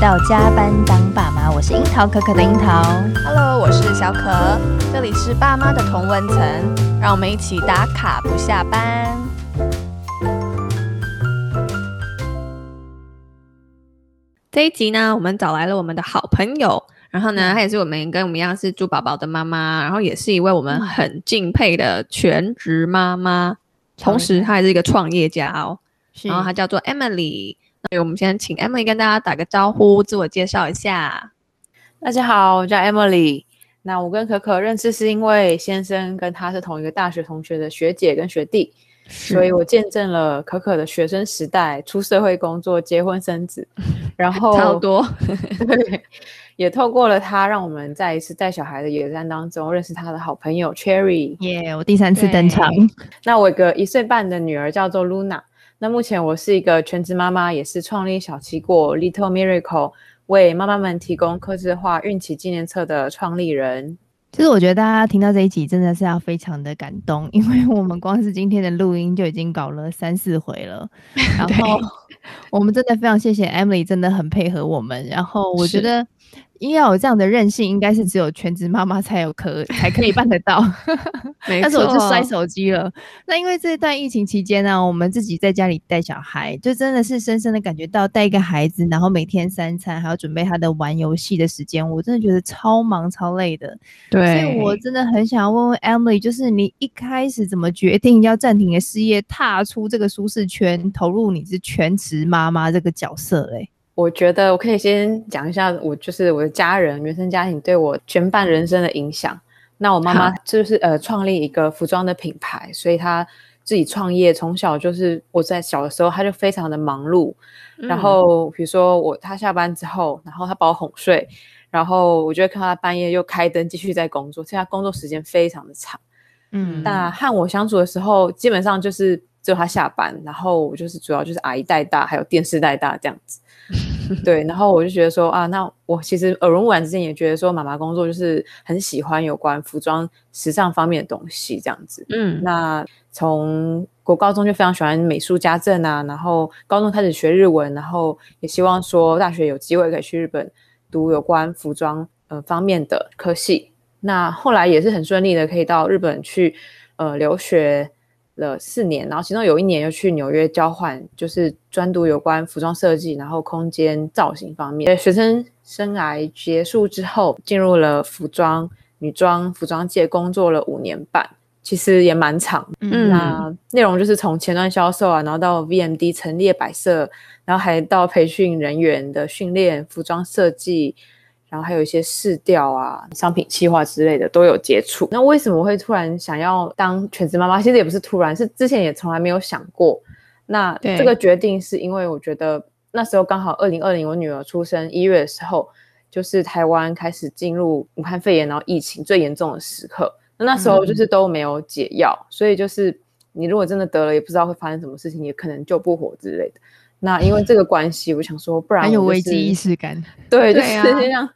到加班当爸妈，我是樱桃可可的樱桃。Hello，我是小可，这里是爸妈的同温层，让我们一起打卡不下班。这一集呢，我们找来了我们的好朋友，然后呢，她也是我们跟我们一样是猪宝宝的妈妈，然后也是一位我们很敬佩的全职妈妈，同时她还是一个创业家哦。然后她叫做 Emily。所以我们先请 Emily 跟大家打个招呼，自我介绍一下。大家好，我叫 Emily。那我跟可可认识是因为先生跟他是同一个大学同学的学姐跟学弟，所以我见证了可可的学生时代、出社会工作、结婚生子，然后差不多。对，也透过了他，让我们在一次带小孩的野战当中认识他的好朋友 Cherry。耶，我第三次登场。那我有个一岁半的女儿叫做 Luna。那目前我是一个全职妈妈，也是创立小期果 Little Miracle 为妈妈们提供客制化孕期纪念册的创立人。其实我觉得大家听到这一集真的是要非常的感动，因为我们光是今天的录音就已经搞了三四回了，然后我们真的非常谢谢 Emily，真的很配合我们。然后我觉得。因为要有这样的韧性，应该是只有全职妈妈才有可才可以办得到。但是我就摔手机了。那因为这段疫情期间呢、啊，我们自己在家里带小孩，就真的是深深的感觉到带一个孩子，然后每天三餐还要准备他的玩游戏的时间，我真的觉得超忙超累的。对，所以我真的很想要问问 Emily，就是你一开始怎么决定要暂停你的事业，踏出这个舒适圈，投入你是全职妈妈这个角色嘞？我觉得我可以先讲一下，我就是我的家人原生家庭对我全半人生的影响。那我妈妈就是呃创立一个服装的品牌，所以她自己创业，从小就是我在小的时候，她就非常的忙碌。嗯、然后比如说我她下班之后，然后她把我哄睡，然后我就会看她半夜又开灯继续在工作，所以她工作时间非常的长。嗯，那和我相处的时候，基本上就是只有她下班，然后我就是主要就是阿姨带大，还有电视带大这样子。对，然后我就觉得说啊，那我其实耳濡目染之间也觉得说，妈妈工作就是很喜欢有关服装、时尚方面的东西这样子。嗯，那从国高中就非常喜欢美术家政啊，然后高中开始学日文，然后也希望说大学有机会可以去日本读有关服装呃方面的科系。那后来也是很顺利的，可以到日本去呃留学。了四年，然后其中有一年又去纽约交换，就是专读有关服装设计，然后空间造型方面。学生生涯结束之后，进入了服装、女装、服装界工作了五年半，其实也蛮长。嗯，那内容就是从前端销售啊，然后到 VMD 陈列摆设，然后还到培训人员的训练、服装设计。然后还有一些试调啊、商品企划之类的都有接触。那为什么我会突然想要当全职妈妈？其实也不是突然，是之前也从来没有想过。那这个决定是因为我觉得那时候刚好二零二零我女儿出生一月的时候，就是台湾开始进入武汉肺炎然后疫情最严重的时刻。那那时候就是都没有解药，嗯、所以就是你如果真的得了，也不知道会发生什么事情，也可能救不活之类的。那因为这个关系，我想说，不然、就是、很有危机意识感。对，就是就像、啊、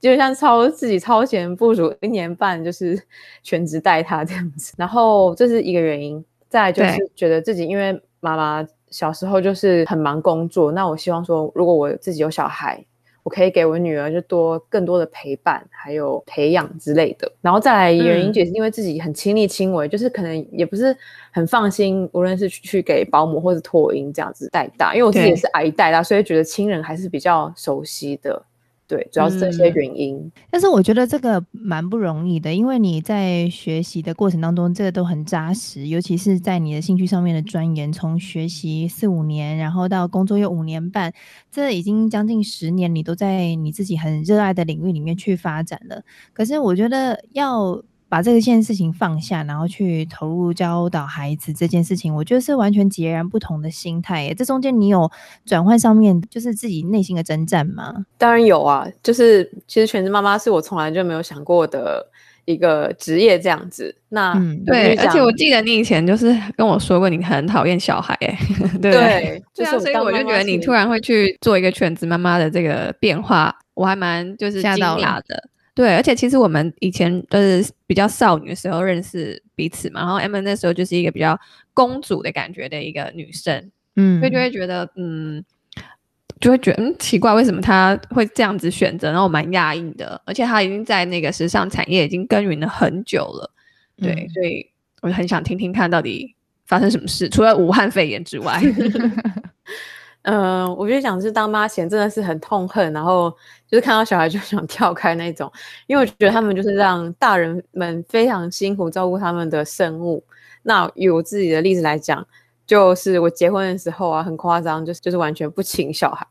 就像超自己超前部署一年半，就是全职带他这样子。然后这是一个原因。再来就是觉得自己因为妈妈小时候就是很忙工作，那我希望说，如果我自己有小孩。我可以给我女儿就多更多的陪伴，还有培养之类的。然后再来原因，就是因为自己很亲力亲为，嗯，就是可能也不是很放心，无论是去给保姆或者托婴这样子带大，因为我自己也是阿姨带大，所以觉得亲人还是比较熟悉的。对，主要是这些原因。嗯，但是我觉得这个蛮不容易的，因为你在学习的过程当中，这个都很扎实，尤其是在你的兴趣上面的钻研，从学习四五年，然后到工作又五年半，这已经将近十年，你都在你自己很热爱的领域里面去发展了。可是我觉得要。把这件事情放下，然后去投入教导孩子这件事情，我觉得是完全截然不同的心态耶。这中间你有转换上面，就是自己内心的征战吗？当然有啊，就是其实全职妈妈是我从来就没有想过的一个职业这样子。那、嗯、对，而且我记得你以前就是跟我说过，你很讨厌小孩，对对，就是所以我就觉得你突然会去做一个全职妈妈的这个变化，我还蛮就是惊讶的。对，而且其实我们以前都是比较少女的时候认识彼此嘛，然后 Emma 那时候就是一个比较公主的感觉的一个女生，嗯，所以就会觉得，嗯，就会觉得嗯奇怪，为什么她会这样子选择？然后蛮讶异的，而且她已经在那个时尚产业已经耕耘了很久了，对，嗯、所以我就很想听听看到底发生什么事，除了武汉肺炎之外。嗯、我就想是当妈前真的是很痛恨，然后就是看到小孩就想 跳开那种，因为我觉得他们就是让大人们非常辛苦照顾他们的生物。那以我自己的例子来讲，就是我结婚的时候啊，很夸张，就是就是完全不请小孩。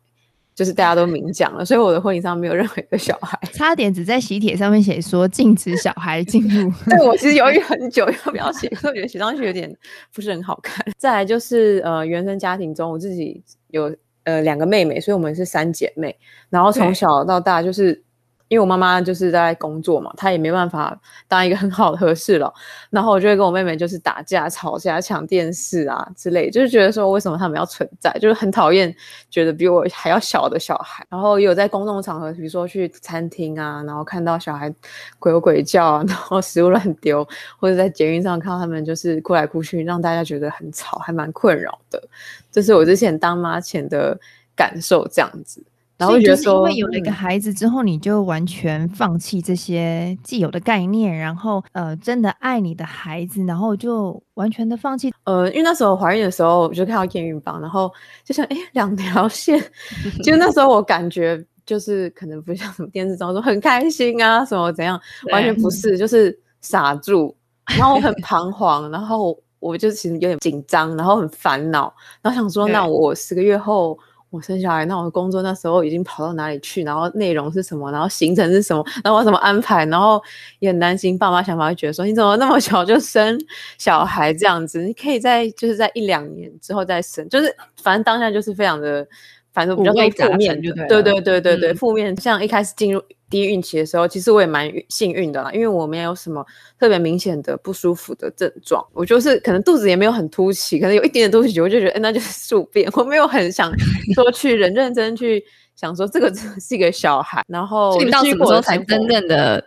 就是大家都明讲了，所以我的婚礼上没有任何一个小孩，差点只在喜帖上面写说禁止小孩进入。对，我其实犹豫很久 要不要写，因为我觉得写上去有点不是很好看。再来就是呃，原生家庭中我自己有呃两个妹妹，所以我们是三姐妹，然后从小到大就是。因为我妈妈就是在工作嘛，她也没办法当一个很好的和事佬，然后我就会跟我妹妹就是打架、吵架、抢电视啊之类，就是觉得说为什么他们要存在，就是很讨厌觉得比我还要小的小孩。然后也有在公众场合，比如说去餐厅啊，然后看到小孩鬼鬼叫啊，然后食物乱丢，或者在捷运上看到他们就是哭来哭去，让大家觉得很吵，还蛮困扰的。这是我之前当妈前的感受，这样子。然后觉得说，因为有了一个孩子之后，你就完全放弃这些既有的概念，然后呃，真的爱你的孩子，然后就完全的放弃。呃，因为那时候怀孕的时候，我就看到验孕棒，然后就想，哎，两条线。就那时候我感觉就是可能不像什么电视中说很开心啊，什么怎样，完全不是，就是傻住。然后我很彷徨，然后我就其实有点紧张，然后很烦恼，然后想说，那我十个月后。我生小孩，那我的工作那时候已经跑到哪里去？然后内容是什么？然后行程是什么？然后我怎么安排？然后也很担心爸妈想法会觉得说，你怎么那么小就生小孩这样子？你可以在就是在一两年之后再生，就是反正当下就是非常的，反正比较负面，对对对对对对，负面。像一开始进入。第一孕期的时候，其实我也蛮幸运的啦，因为我没有什么特别明显的不舒服的症状。我就是可能肚子也没有很凸起，可能有一点点凸起，我就觉得，哎，那就是宿便。我没有很想说去认认真去想说这个是一个小孩。然后你到什么时候才真正的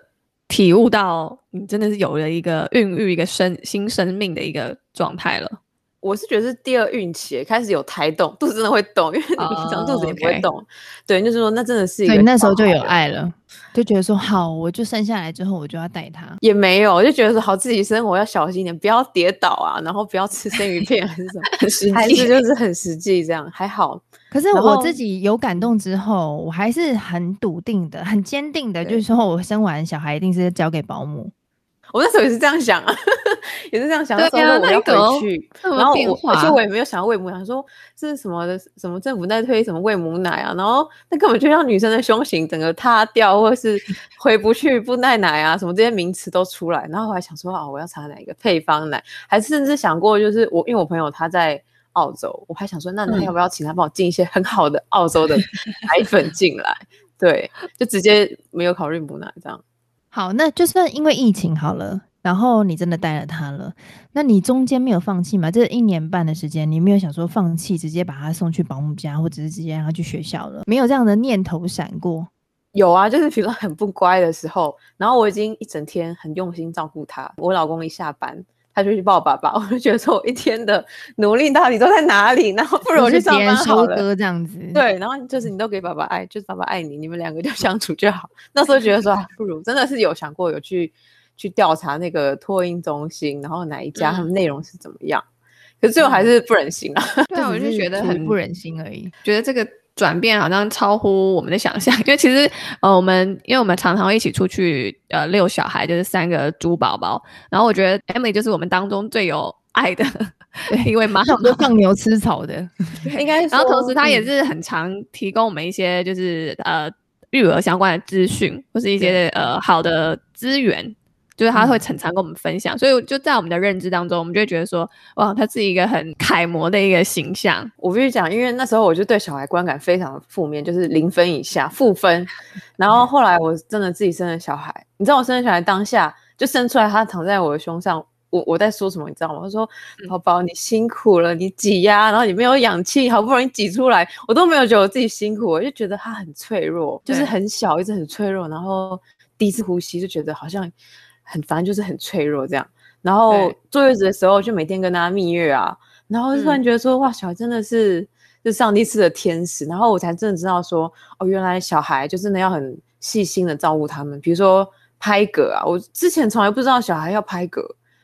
体悟到你真的是有了一个孕育一个生新生命的一个状态了？我是觉得是第二孕期开始有胎动，肚子真的会动，因为你平常肚子也不会动。Oh. 对，就是说那真的是一个。那时候就有爱了，就觉得说好，我就生下来之后我就要带他。也没有，我就觉得说好，自己生活要小心一点，不要跌倒啊，然后不要吃生鱼片还是什么，很实际，还是就是很实际这样，还好。可是我自己有感动之后，我还是很笃定的、很坚定的，就是说我生完小孩一定是交给保姆。我那时候也是这样想啊，也是这样想的时候，说我要回去，然后我而且我也没有想要喂母奶，说这是什么的，什么政府在推什么喂母奶啊，然后那根本就让女生的胸型整个塌掉，或者是回不去不耐奶啊，什么这些名词都出来，然后我还想说啊，我要查哪一个配方奶，还甚至想过就是我，因为我朋友他在澳洲，我还想说，那你要不要请他帮我进一些很好的澳洲的奶粉进来？对，就直接没有考虑母奶这样。好，那就算因为疫情好了，然后你真的带了他了，那你中间没有放弃吗？这一年半的时间，你没有想说放弃，直接把他送去保姆家，或者是直接让他去学校了？没有这样的念头闪过？有啊，就是比如说很不乖的时候，然后我已经一整天很用心照顾他，我老公一下班。他就去抱爸爸，我就觉得说我一天的努力到底都在哪里？然后不如我去上班好了，这样子。对，然后就是你都给爸爸爱，就是爸爸爱你，你们两个就相处就好。那时候觉得说，啊、不如真的是有想过有去去调查那个托婴中心，然后哪一家他们内容是怎么样？嗯、可是最后还是不忍心啊。对，我就觉得很不忍心而已，觉得这个。转变好像超乎我们的想象，因为其实呃，我们因为我们常常会一起出去呃遛小孩，就是三个猪宝宝。然后我觉得 Emily 就是我们当中最有爱的 一位妈妈，放牛吃草的，应该。然后同时他也是很常提供我们一些就是呃育儿相关的资讯，或是一些呃好的资源。就是他会常常跟我们分享，嗯、所以就在我们的认知当中，我们就会觉得说，哇，他是一个很楷模的一个形象。我必须讲，因为那时候我就对小孩观感非常负面，就是零分以下，负分。然后后来我真的自己生了小孩，你知道我生了小孩当下就生出来，他躺在我的胸上，我我在说什么，你知道吗？他说，宝宝你辛苦了，你挤压，然后你没有氧气，好不容易挤出来，我都没有觉得我自己辛苦，我就觉得他很脆弱，就是很小，一直很脆弱，然后第一次呼吸就觉得好像。很烦，就是很脆弱这样。然后坐月子的时候，就每天跟他蜜月啊。然后突然觉得说，哇，小孩真的是是上帝赐的天使，然后我才真的知道说，哦，原来小孩就真的要很细心的照顾他们，比如说拍嗝啊，我之前从来不知道小孩要拍嗝，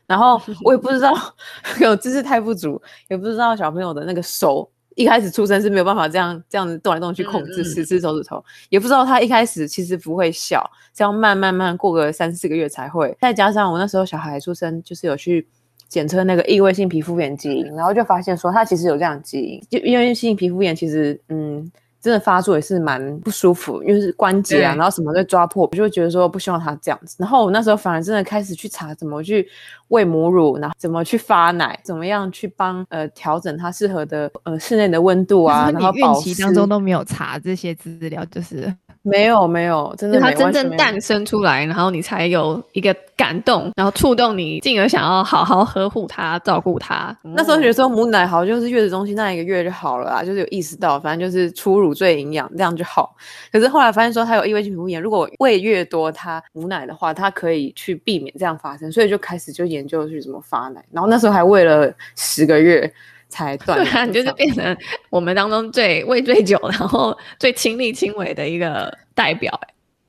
然后我也不知道 有知识太不足，也不知道小朋友的那个手。一开始出生是没有办法这样这样子动来动去控制十只手指头，也不知道他一开始其实不会笑，这样慢慢慢过个三四个月才会。再加上我那时候小孩出生就是有去检测那个异位性皮肤炎基因，然后就发现说他其实有这样基因。就异位性皮肤炎其实嗯。真的发作也是蛮不舒服，因为是关节啊，然后什么都抓破，我就会觉得说不希望他这样子。然后我那时候反而真的开始去查怎么去喂母乳，然后怎么去发奶，怎么样去帮呃调整它适合的呃室内的温度啊。然后孕期当中都没有查这些资料，就是。没有没有，真的没有。他真正诞生出来，然后你才有一个感动，然后触动你，进而想要好好呵护它、照顾它。嗯、那时候觉得说母奶好，就是月子中心那一个月就好了啊，就是有意识到，反正就是初乳最营养，这样就好。可是后来发现说它有异位性皮肤炎，如果喂越多它母奶的话，它可以去避免这样发生，所以就开始就研究去怎么发奶。然后那时候还喂了十个月。才 断，对啊，你就是变成我们当中最喂最久，然后最亲力亲为的一个代表。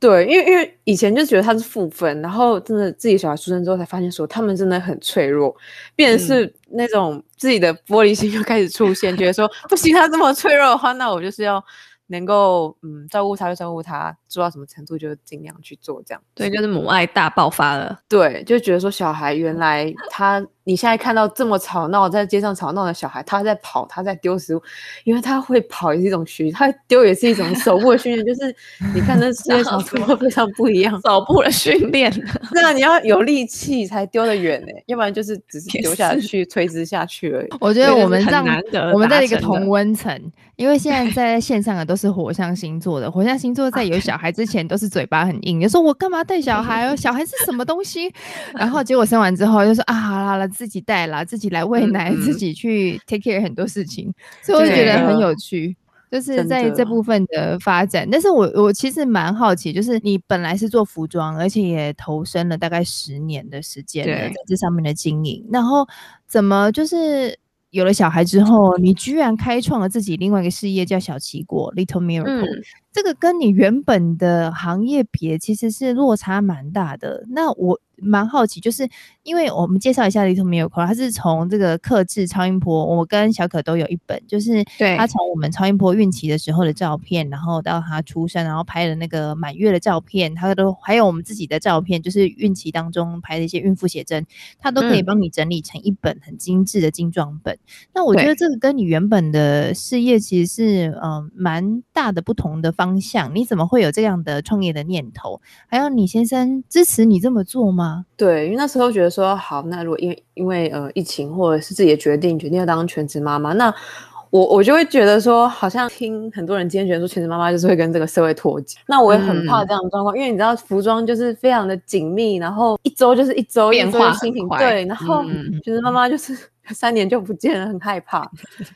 对，因为因为以前就觉得他是负分，然后真的自己小孩出生之后才发现说他们真的很脆弱，变成是那种自己的玻璃心又开始出现，嗯、觉得说不行，他这么脆弱的话，那我就是要。能够嗯照顾他就照顾他，做到什么程度就尽量去做这样。对，就是母爱大爆发了。对，就觉得说小孩原来他你现在看到这么吵闹在街上吵闹的小孩，他在跑，他在丢食物，因为他会跑也是一种训练，他丢也是一种手部的训练。就是你看那世界上 怎么非常不一样，手部的训练。那你要有力气才丢得远呢，要不然就是只是丢下去垂直下去而已。我觉得我们这样，我们在一个同温层。因为现在 在线上的都是火象星座的，火象星座在有小孩之前都是嘴巴很硬，就说我干嘛带小孩哦，小孩是什么东西？然后结果生完之后就说啊，好啦了，自己带啦，自己来喂奶，嗯、自己去 take care 很多事情，所以我觉得很有趣，就是在这部分的发展。但是我我其实蛮好奇，就是你本来是做服装，而且也投身了大概十年的时间在这上面的经营，然后怎么就是？有了小孩之后，你居然开创了自己另外一个事业，叫小奇果 （Little Miracle）。嗯。这个跟你原本的行业别其实是落差蛮大的。那我蛮好奇，就是因为我们介绍一下 Little Miracle，它是从这个克制超音波，我跟小可都有一本，就是他从我们超音波孕期的时候的照片，然后到他出生，然后拍了那个满月的照片，他都还有我们自己的照片，就是孕期当中拍的一些孕妇写真，他都可以帮你整理成一本很精致的精装本。嗯、那我觉得这个跟你原本的事业其实是嗯蛮大的不同的方向，你怎么会有这样的创业的念头？还有你先生支持你这么做吗？对，因为那时候觉得说，好，那如果因为因为呃疫情或者是自己的决定，决定要当全职妈妈，那我我就会觉得说，好像听很多人今天觉得说全职妈妈就是会跟这个社会脱节，那我也很怕这样的状况，嗯、因为你知道服装就是非常的紧密，然后一周就是一周变化心情，对，然后全职妈妈就是。三年就不见了，很害怕，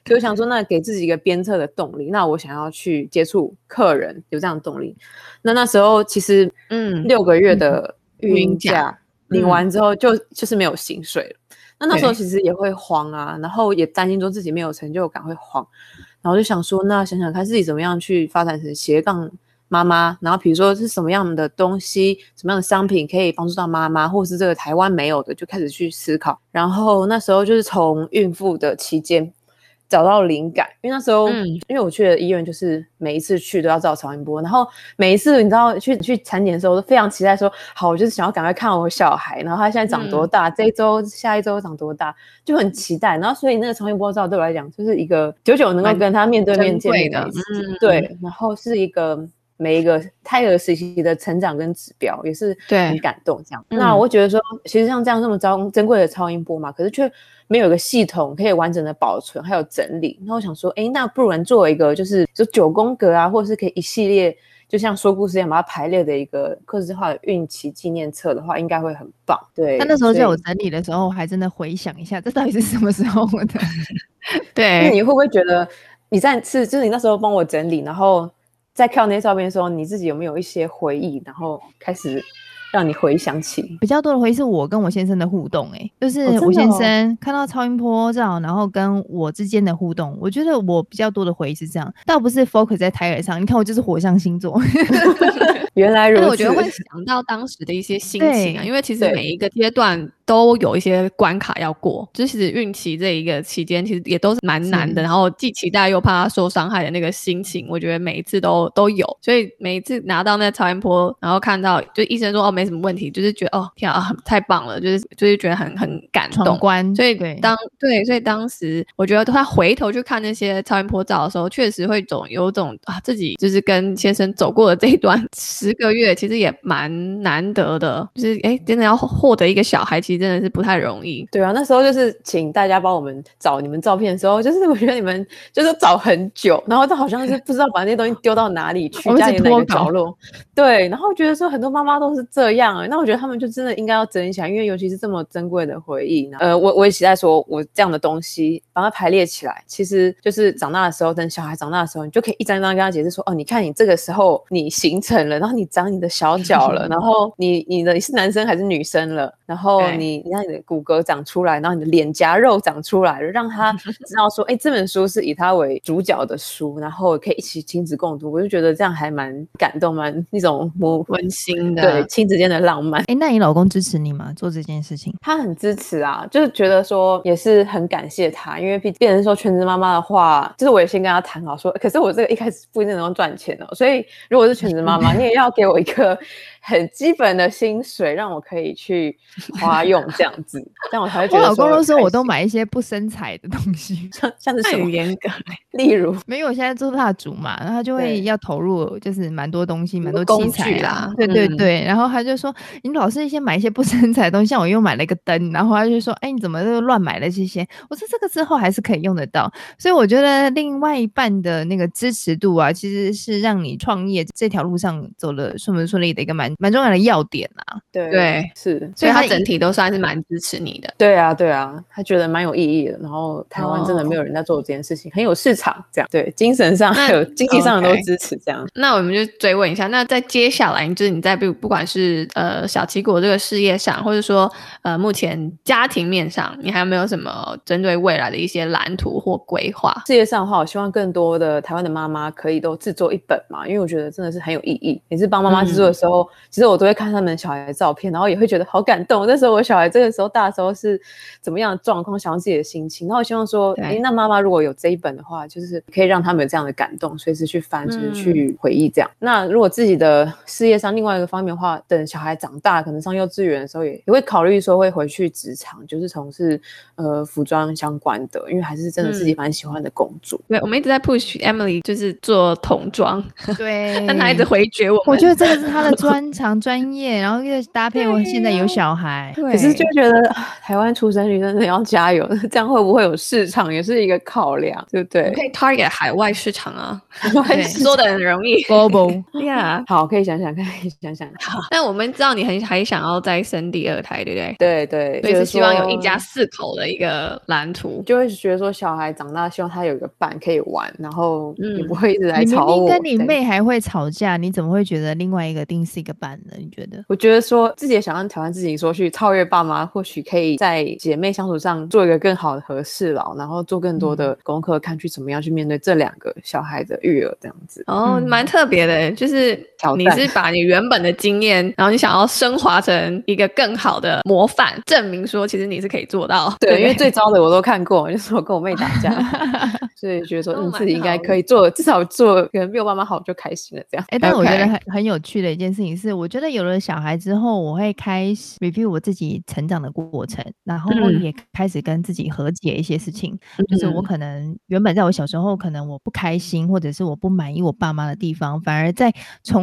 所以我想说，那给自己一个鞭策的动力。那我想要去接触客人，有这样的动力。那那时候其实，嗯，六个月的孕假领完之后就，就、嗯、就是没有薪水了。那那时候其实也会慌啊，然后也担心说自己没有成就感，会慌。然后就想说，那想想看自己怎么样去发展成斜杠。妈妈，然后比如说是什么样的东西，什么样的商品可以帮助到妈妈，或者是这个台湾没有的，就开始去思考。然后那时候就是从孕妇的期间找到灵感，因为那时候，嗯、因为我去的医院就是每一次去都要照超音波，然后每一次你知道去去产检的时候，我都非常期待说，好，我就是想要赶快看我小孩，然后他现在长多大，嗯、这一周、下一周长多大，就很期待。然后所以那个超音波照对我来讲，就是一个久久能够跟他面对面见面的，嗯，对，然后是一个。每一个胎儿时期的成长跟指标也是很感动，这样。那我觉得说，其实像这样这么珍珍贵的超音波嘛，可是却没有一个系统可以完整的保存还有整理。那我想说，哎，那不然做一个就是就九宫格啊，或者是可以一系列，就像说故事一样把它排列的一个克制化的孕期纪念册的话，应该会很棒。对。他那时候在我整理的时候，我还真的回想一下，这到底是什么时候的？对。那你会不会觉得你在是就是你那时候帮我整理，然后？在看那些照片的时候，你自己有没有一些回忆？然后开始让你回想起比较多的回忆是我跟我先生的互动、欸，哎，就是我先生看到超音波照，然后跟我之间的互动，我觉得我比较多的回忆是这样，倒不是 focus 在胎儿上。你看我就是火象星座，原来如此。我觉得会想到当时的一些心情啊，因为其实每一个阶段。都有一些关卡要过，就其实孕期这一个期间，其实也都是蛮难的。然后既期待又怕他受伤害的那个心情，我觉得每一次都都有。所以每一次拿到那超音波，然后看到就医生说哦没什么问题，就是觉得哦天啊太棒了，就是就是觉得很很感动。关所以当对，所以当时我觉得他回头去看那些超音波照的时候，确实会总有种啊自己就是跟先生走过的这一段十个月，其实也蛮难得的。就是哎，真的要获得一个小孩，其实。真的是不太容易。对啊，那时候就是请大家帮我们找你们照片的时候，就是我觉得你们就是找很久，然后都好像是不知道把那些东西丢到哪里去，家里哪个角落。对，然后觉得说很多妈妈都是这样、欸，那我觉得他们就真的应该要珍惜起来，因为尤其是这么珍贵的回忆。呃，我我也期待说，我这样的东西把它排列起来，其实就是长大的时候，等小孩长大的时候，你就可以一张一张跟他解释说，哦，你看你这个时候你形成了，然后你长你的小脚了，然后你你的你是男生还是女生了，然后你。你让你的骨骼长出来，然后你的脸颊肉长出来了，让他 知道说，哎、欸，这本书是以他为主角的书，然后可以一起亲子共读。我就觉得这样还蛮感动，蛮那种温馨的，对，亲子间的浪漫。哎、欸，那你老公支持你吗？做这件事情？他很支持啊，就是觉得说也是很感谢他，因为变变成说全职妈妈的话，就是我也先跟他谈好说，可是我这个一开始不一定能够赚钱哦，所以如果是全职妈妈，你也要给我一个。很基本的薪水，让我可以去花用这样子，这样我才会觉得。我老公都说，我都买一些不生财的东西，像像是很严格，例如，没有，我现在做蜡烛嘛，然后他就会要投入，就是蛮多东西，蛮多器材啦。对对对，然后他就说，你老是一些买一些不生产的东西，像我又买了一个灯，然后他就说，哎，你怎么又乱买了这些？我说这个之后还是可以用得到，所以我觉得另外一半的那个支持度啊，其实是让你创业这条路上走得顺不顺利的一个蛮。蛮重要的要点啊，对对是，所以他整体都算是蛮支持你的。对啊对啊，他觉得蛮有意义的。然后台湾真的没有人在做这件事情，哦、很有市场。这样对，精神上还有经济上的都支持。这样，那我们就追问一下，那在接下来，就是你在不不管是呃小奇果这个事业上，或者说呃目前家庭面上，你还有没有什么针对未来的一些蓝图或规划？事业上的话，我希望更多的台湾的妈妈可以都制作一本嘛，因为我觉得真的是很有意义。每次帮妈妈制作的时候，嗯、其实我都。会看他们小孩的照片，然后也会觉得好感动。那时候我小孩这个时候大的时候是怎么样的状况？想要自己的心情。然后我希望说，哎，那妈妈如果有这一本的话，就是可以让他们有这样的感动，随时去翻，就是去回忆这样。嗯、那如果自己的事业上另外一个方面的话，等小孩长大，可能上幼稚园的时候也也会考虑说会回去职场，就是从事呃服装相关的，因为还是真的自己蛮喜欢的工作。对，我们一直在 push Emily，就是做童装，对，但她一直回绝我。我觉得这个是她的专长专。业，然后又搭配我现在有小孩，对，可是就觉得台湾出生率真的要加油，这样会不会有市场也是一个考量，对不对？可以 target 海外市场啊，对，说的很容易呀，好，可以想想看，可以想想。好，那我们知道你很还想要再生第二胎，对不对？对对，所以是希望有一家四口的一个蓝图，就会觉得说小孩长大，希望他有一个伴可以玩，然后也不会一直来吵我。你明明跟你妹还会吵架，你怎么会觉得另外一个定是一个伴呢？你觉得？我觉得。说自己也想要挑战自己，说去超越爸妈，或许可以在姐妹相处上做一个更好的和事佬，然后做更多的功课，看去怎么样去面对这两个小孩的育儿这样子。哦，蛮特别的，就是你是把你原本的经验，然后你想要升华成一个更好的模范，证明说其实你是可以做到。对，对因为最糟的我都看过，就是我跟我妹打架，所以觉得说嗯自己应该可以做，至少做可能比我妈妈好就开心了这样。哎，但我觉得很很有趣的一件事情是，我觉得有了小孩之后。我会开始 review 我自己成长的过程，然后也开始跟自己和解一些事情。嗯、就是我可能原本在我小时候，可能我不开心，或者是我不满意我爸妈的地方，反而在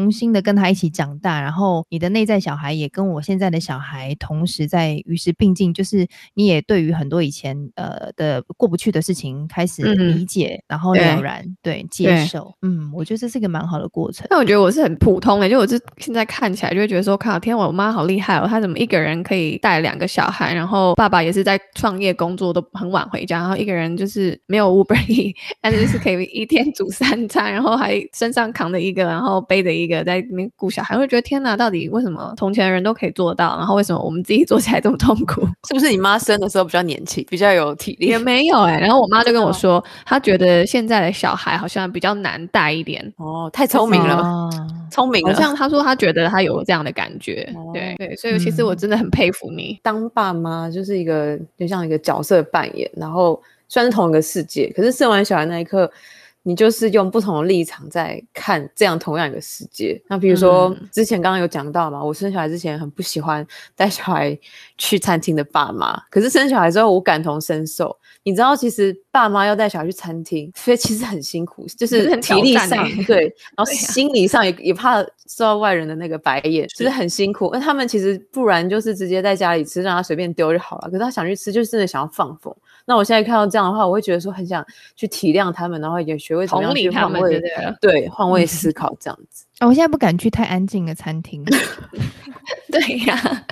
重新的跟他一起长大，然后你的内在小孩也跟我现在的小孩同时在与时并进，就是你也对于很多以前呃的过不去的事情开始，理解，然后了然，对，对接受。嗯，我觉得这是一个蛮好的过程。但我觉得我是很普通的，就我是现在看起来就会觉得说，靠，天，我妈好厉害哦，她怎么一个人可以带两个小孩，然后爸爸也是在创业工作，都很晚回家，然后一个人就是没有 Uber Eats，但是是可以一天煮三餐，然后还身上扛着一个，然后背着一个在那边顾小孩，会觉得天哪，到底为什么从前的人都可以做到，然后为什么我们自己做起来这么痛苦？是不是你妈生的时候比较年轻，比较有体力？也 没有哎、欸，然后我妈就跟我说，她觉得现在的小孩好像比较难带一点哦，太聪明了，聪明了。好像她说她觉得她有这样的感觉，哦、对对，所以其实我真的很佩服你，嗯、当爸妈就是一个就像一个角色扮演，然后虽然是同一个世界，可是生完小孩那一刻。你就是用不同的立场在看这样同样一个世界。那比如说，之前刚刚有讲到嘛，我生小孩之前很不喜欢带小孩去餐厅的爸妈，可是生小孩之后我感同身受。你知道，其实爸妈要带小孩去餐厅，所以其实很辛苦，就是体力上对，然后心理上也也怕受到外人的那个白眼，就是很辛苦。那他们其实不然就是直接在家里吃，让他随便丢就好了。可是他想去吃，就是真的想要放风。那我现在看到这样的话，我会觉得说很想去体谅他们，然后也学会怎么样去换位，对，换位思 考这样子。啊，我现在不敢去太安静的餐厅。对呀、啊，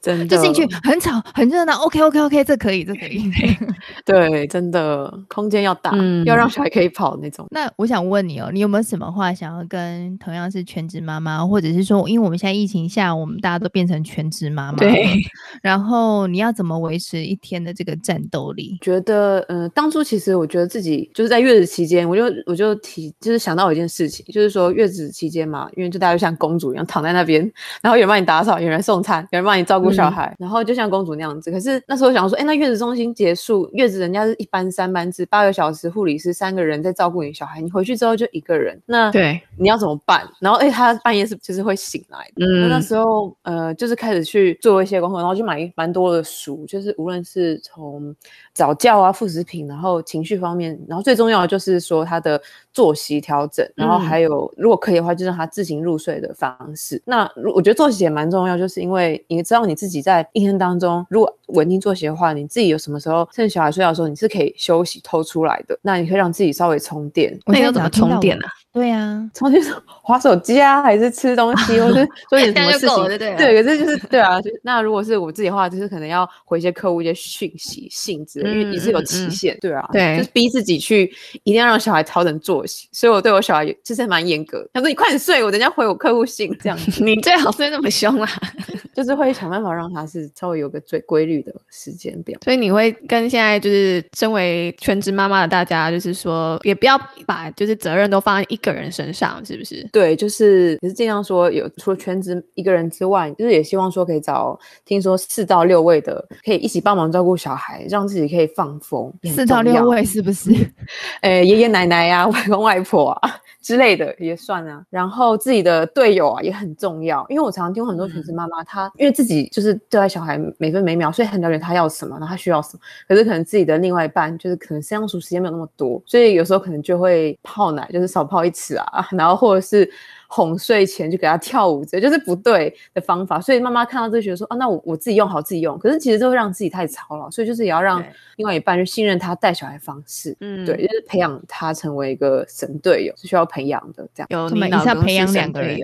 真的就进去很吵很热闹。OK OK OK，这可以，这可以。对，真的空间要大，嗯，要让小孩可以跑那种。那我想问你哦，你有没有什么话想要跟同样是全职妈妈，或者是说，因为我们现在疫情下，我们大家都变成全职妈妈，对。然后你要怎么维持一天的这个战斗力？觉得，嗯、呃，当初其实我觉得自己就是在月子期间，我就我就提，就是想到有一件事情，就是说月子期间嘛，因为就大家就像公主一样躺在那边，然后有人帮你打扫，有人送餐，有人帮你照顾小孩，嗯，然后就像公主那样子。可是那时候想说，哎，那月子中心结束，月子人家是一班三班制，八个小时，护理师三个人在照顾你小孩，你回去之后就一个人，那对你要怎么办？然后哎，他半夜是就是会醒来的。嗯，那时候呃，就是开始去做一些功课，然后就买蛮多的书，就是无论是从早教啊、副食品，然后情绪方面，然后最重要的就是说他的作息调整，然后还有、嗯、如果可以的话，就让他自行入睡的方式。那我觉得作息也蛮重要，就是因为你知道你自己在一天当中，如果稳定作息的话，你自己有什么时候趁小孩睡觉的时候，你是可以休息偷出来的。那你可以让自己稍微充电。那你要怎么充电呢、啊？对呀、啊，充电是划手机啊，还是吃东西，或是做点什么事情？对，对，对，可是就是对啊。那如果是我自己的话，就是可能要回一些客户一些讯息、性质，因为你是有期限，嗯、对啊，对，就是逼自己去一定要让小孩调整作息。所以我对我小孩就是蛮严格，他说你快点睡，我等下回我客户信这样子。你最好睡那么凶啊，就是会想办法让他是稍微有个最规律的时间表。所以你会跟现在就是身为全职妈妈的大家，就是说也不要把就是责任都放在一个人身上，是不是？对，就是也是尽量说有除了全职一个人之外，就是也希望说可以找听说四到六位的，可以一起帮忙照顾小孩，让自己可以放风。四到六位是不是？呃，爷爷奶奶呀、公外婆啊 之类的也算啊。然后自己的队友啊也很重要，因为我常常听很多全职妈妈，她、嗯、因为自己就是对待小孩每分每秒，所以很了解他要什么，然后他需要什么。可是可能自己的另外一半就是可能相处时间没有那么多，所以有时候可能就会泡奶，就是少泡一次啊。然后或者是哄睡前就给他跳舞，这就是不对的方法。所以妈妈看到这觉得说啊，那我我自己用好自己用。可是其实就会让自己太操劳，所以就是也要让另外一半就信任他带小孩方式。嗯，对，就是培养他成为一个神队友是需要培养的。这样有你老公培养两个人，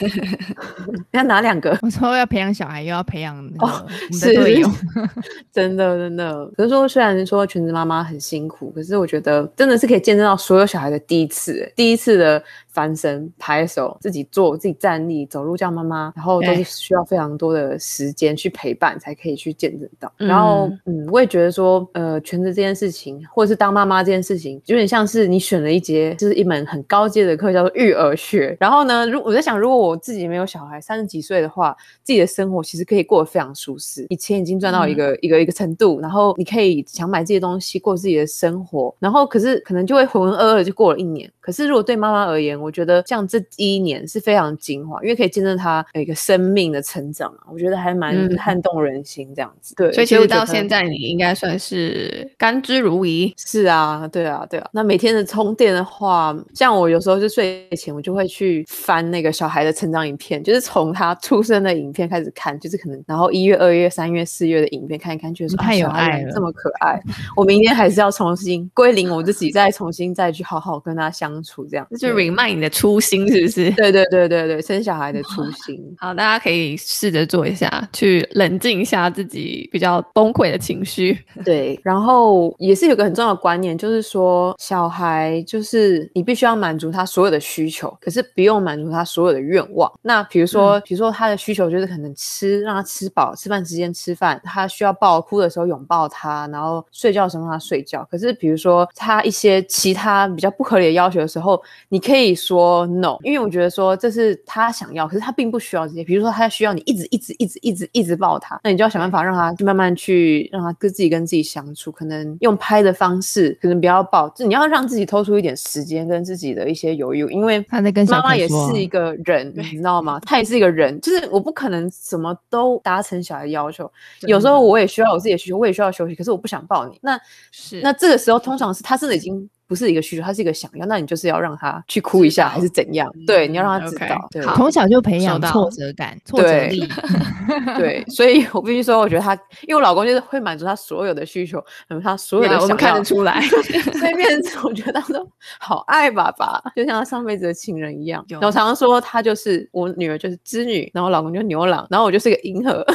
要哪两个？我说要培养小孩，又要培养哦，是队友，真的真的。可是说虽然说全职妈妈很辛苦，可是我觉得真的是可以见证到所有小孩的第一次，第一次的。翻身、拍手、自己做、自己站立、走路叫妈妈，然后都是需要非常多的时间去陪伴，才可以去见证到。然后，嗯，我也觉得说，呃，全职这件事情，或者是当妈妈这件事情，有点像是你选了一节，就是一门很高阶的课，叫做育儿学。然后呢，如我在想，如果我自己没有小孩，三十几岁的话，自己的生活其实可以过得非常舒适，以前已经赚到一个、嗯、一个一个程度，然后你可以想买这些东西，过自己的生活。然后，可是可能就会浑浑噩噩就过了一年。可是如果对妈妈而言，我觉得像这一年是非常精华，因为可以见证他有一个生命的成长啊，我觉得还蛮撼动人心这样子。嗯、对，所以其实到现在你应该算是甘之如饴。是啊，对啊，对啊。那每天的充电的话，像我有时候就睡前我就会去翻那个小孩的成长影片，就是从他出生的影片开始看，就是可能然后一月、二月、三月、四月的影片看一看，觉得说太有爱了，这么可爱。我明天还是要重新归零我自己，再重新再去好好跟他相处，这样就 remind 你的初心，是不是？对对对对对，生小孩的初心。好，大家可以试着做一下，去冷静一下自己比较崩溃的情绪。对，然后也是有个很重要的观念，就是说小孩就是你必须要满足他所有的需求，可是不用满足他所有的愿望。那比如说，嗯、比如说他的需求就是可能吃，让他吃饱，吃饭时间吃饭，他需要抱，哭的时候拥抱他，然后睡觉的时候让他睡觉。可是比如说他一些其他比较不合理的要求的时候，你可以说 no，因为我觉得说这是他想要，可是他并不需要这些。比如说他需要你一直一直一直一直一直抱他，那你就要想办法让他慢慢去让他跟自己跟自己相处，可能用拍的方式，可能不要抱，就你要让自己偷出一点时间跟自己的一些犹豫，因为他在跟妈妈也是一个人，你知道吗？他也是一个人，就是我不可能什么都达成小孩的要求，有时候我也需要我自己的需求，我也需要休息，可是我不想抱你，那是那这个时候通常是他真的已经。不是一个需求，他是一个想要，那你就是要让他去哭一下，还是怎样？对，你要让他知道。Okay. 对，从小就培养挫折感、挫折力。对，所以我必须说，我觉得他，因为我老公就是会满足他所有的需求，嗯，他所有的想要，我们看得出来。所以变成我觉得他说好爱爸爸，就像他上辈子的情人一样。然后我常常说他就是我女儿就是织女，然后我老公就是牛郎，然后我就是一个银河，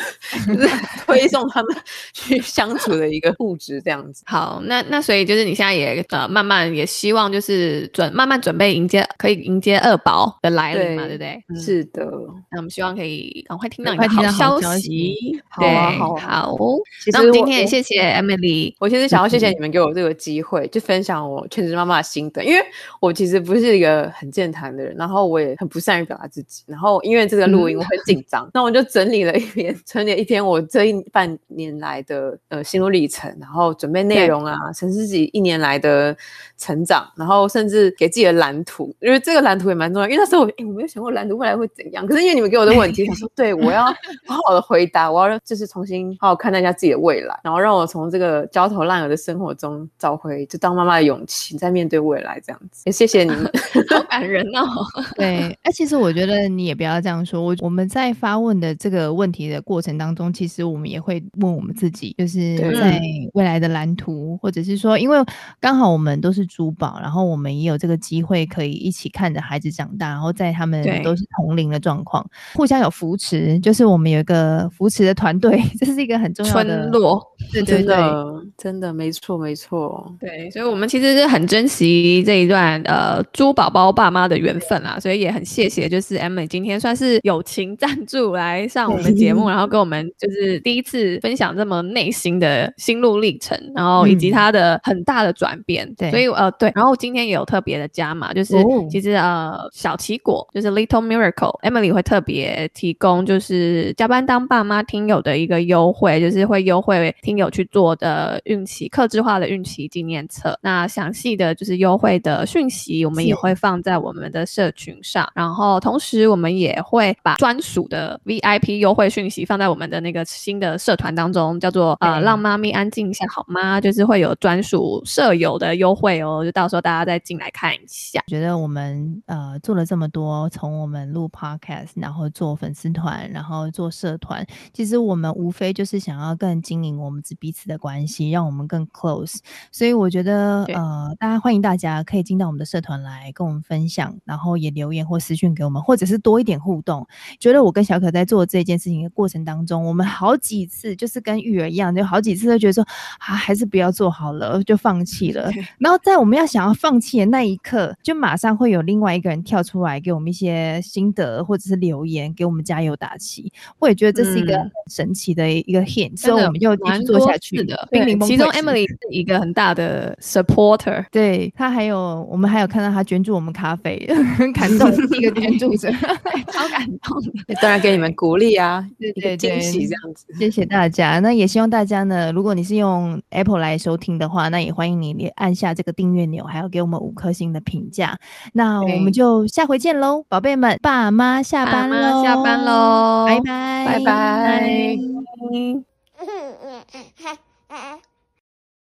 就是 推送他们去相处的一个物质这样子。好，那那所以就是你现在也呃慢慢。也希望就是准慢慢准备迎接，可以迎接二宝的来临嘛，对，对不对？嗯、是的，那我们希望可以赶快听到你的好消息。好啊，好啊，好。其实今天也谢谢 Emily，我其实想要谢谢你们给我这个机会，就分享我全职妈妈的心得，因为我其实不是一个很健谈的人，然后我也很不善于表达自己，然后因为这个录音我很紧张，那、嗯、我就整理了一篇，整理了一篇我这一半年来的呃心路历程，然后准备内容啊，陈思琪一年来的。成长，然后甚至给自己的蓝图，因为这个蓝图也蛮重要。因为那时候我，诶我没有想过蓝图未来会怎样。可是因为你们给我的问题，想说，对我要好好的回答，我要就是重新好好看待一下自己的未来，然后让我从这个焦头烂额的生活中找回就当妈妈的勇气，在面对未来这样子。也谢谢你们，好感人哦。对，哎，其实我觉得你也不要这样说。我我们在发问的这个问题的过程当中，其实我们也会问我们自己，就是在未来的蓝图，或者是说，因为刚好我们都是。珠宝，然后我们也有这个机会可以一起看着孩子长大，然后在他们都是同龄的状况，互相有扶持，就是我们有一个扶持的团队，这是一个很重要的村落。对对对，真的，真的没错没错。对，所以我们其实是很珍惜这一段呃珠宝宝爸妈的缘分啊，所以也很谢谢，就是 Emily 今天算是友情赞助来上我们节目，然后跟我们就是第一次分享这么内心的心路历程，然后以及他的很大的转变。嗯、对，所以呃对，然后今天也有特别的加码，就是其实呃小奇果就是 Little Miracle，Emily 会特别提供就是加班当爸妈听友的一个优惠，就是会优惠听友去做的孕期克制化的孕期纪念册。那详细的就是优惠的讯息，我们也会放在我们的社群上。然后同时我们也会把专属的 VIP 优惠讯息放在我们的那个新的社团当中，叫做呃让妈咪安静一下好吗？就是会有专属舍友的优惠哦。就到时候大家再进来看一下。觉得我们呃做了这么多，从我们录 podcast，然后做粉丝团，然后做社团，其实我们无非就是想要更经营我们彼此的关系，让我们更 close。所以我觉得呃，大家欢迎大家可以进到我们的社团来跟我们分享，然后也留言或私讯给我们，或者是多一点互动。觉得我跟小可在做这件事情的过程当中，我们好几次就是跟育儿一样，就好几次都觉得说啊，还是不要做好了，就放弃了。然后在我们要想要放弃的那一刻，就马上会有另外一个人跳出来给我们一些心得，或者是留言给我们加油打气。我也觉得这是一个很神奇的一个 hint，、嗯、所以我们就继续做下去的。其中 Emily 是一个很大的 supporter，对他还有我们还有看到他捐助我们咖啡，很 感动，一个捐助者，超感动。当然给你们鼓励啊，对对对，惊喜这样子。谢谢大家，那也希望大家呢，如果你是用 Apple 来收听的话，那也欢迎你按下这个订阅钮，还要给我们五颗星的评价。那我们就下回见喽，宝贝们，爸妈下班喽，下班喽，拜拜，拜拜。拜。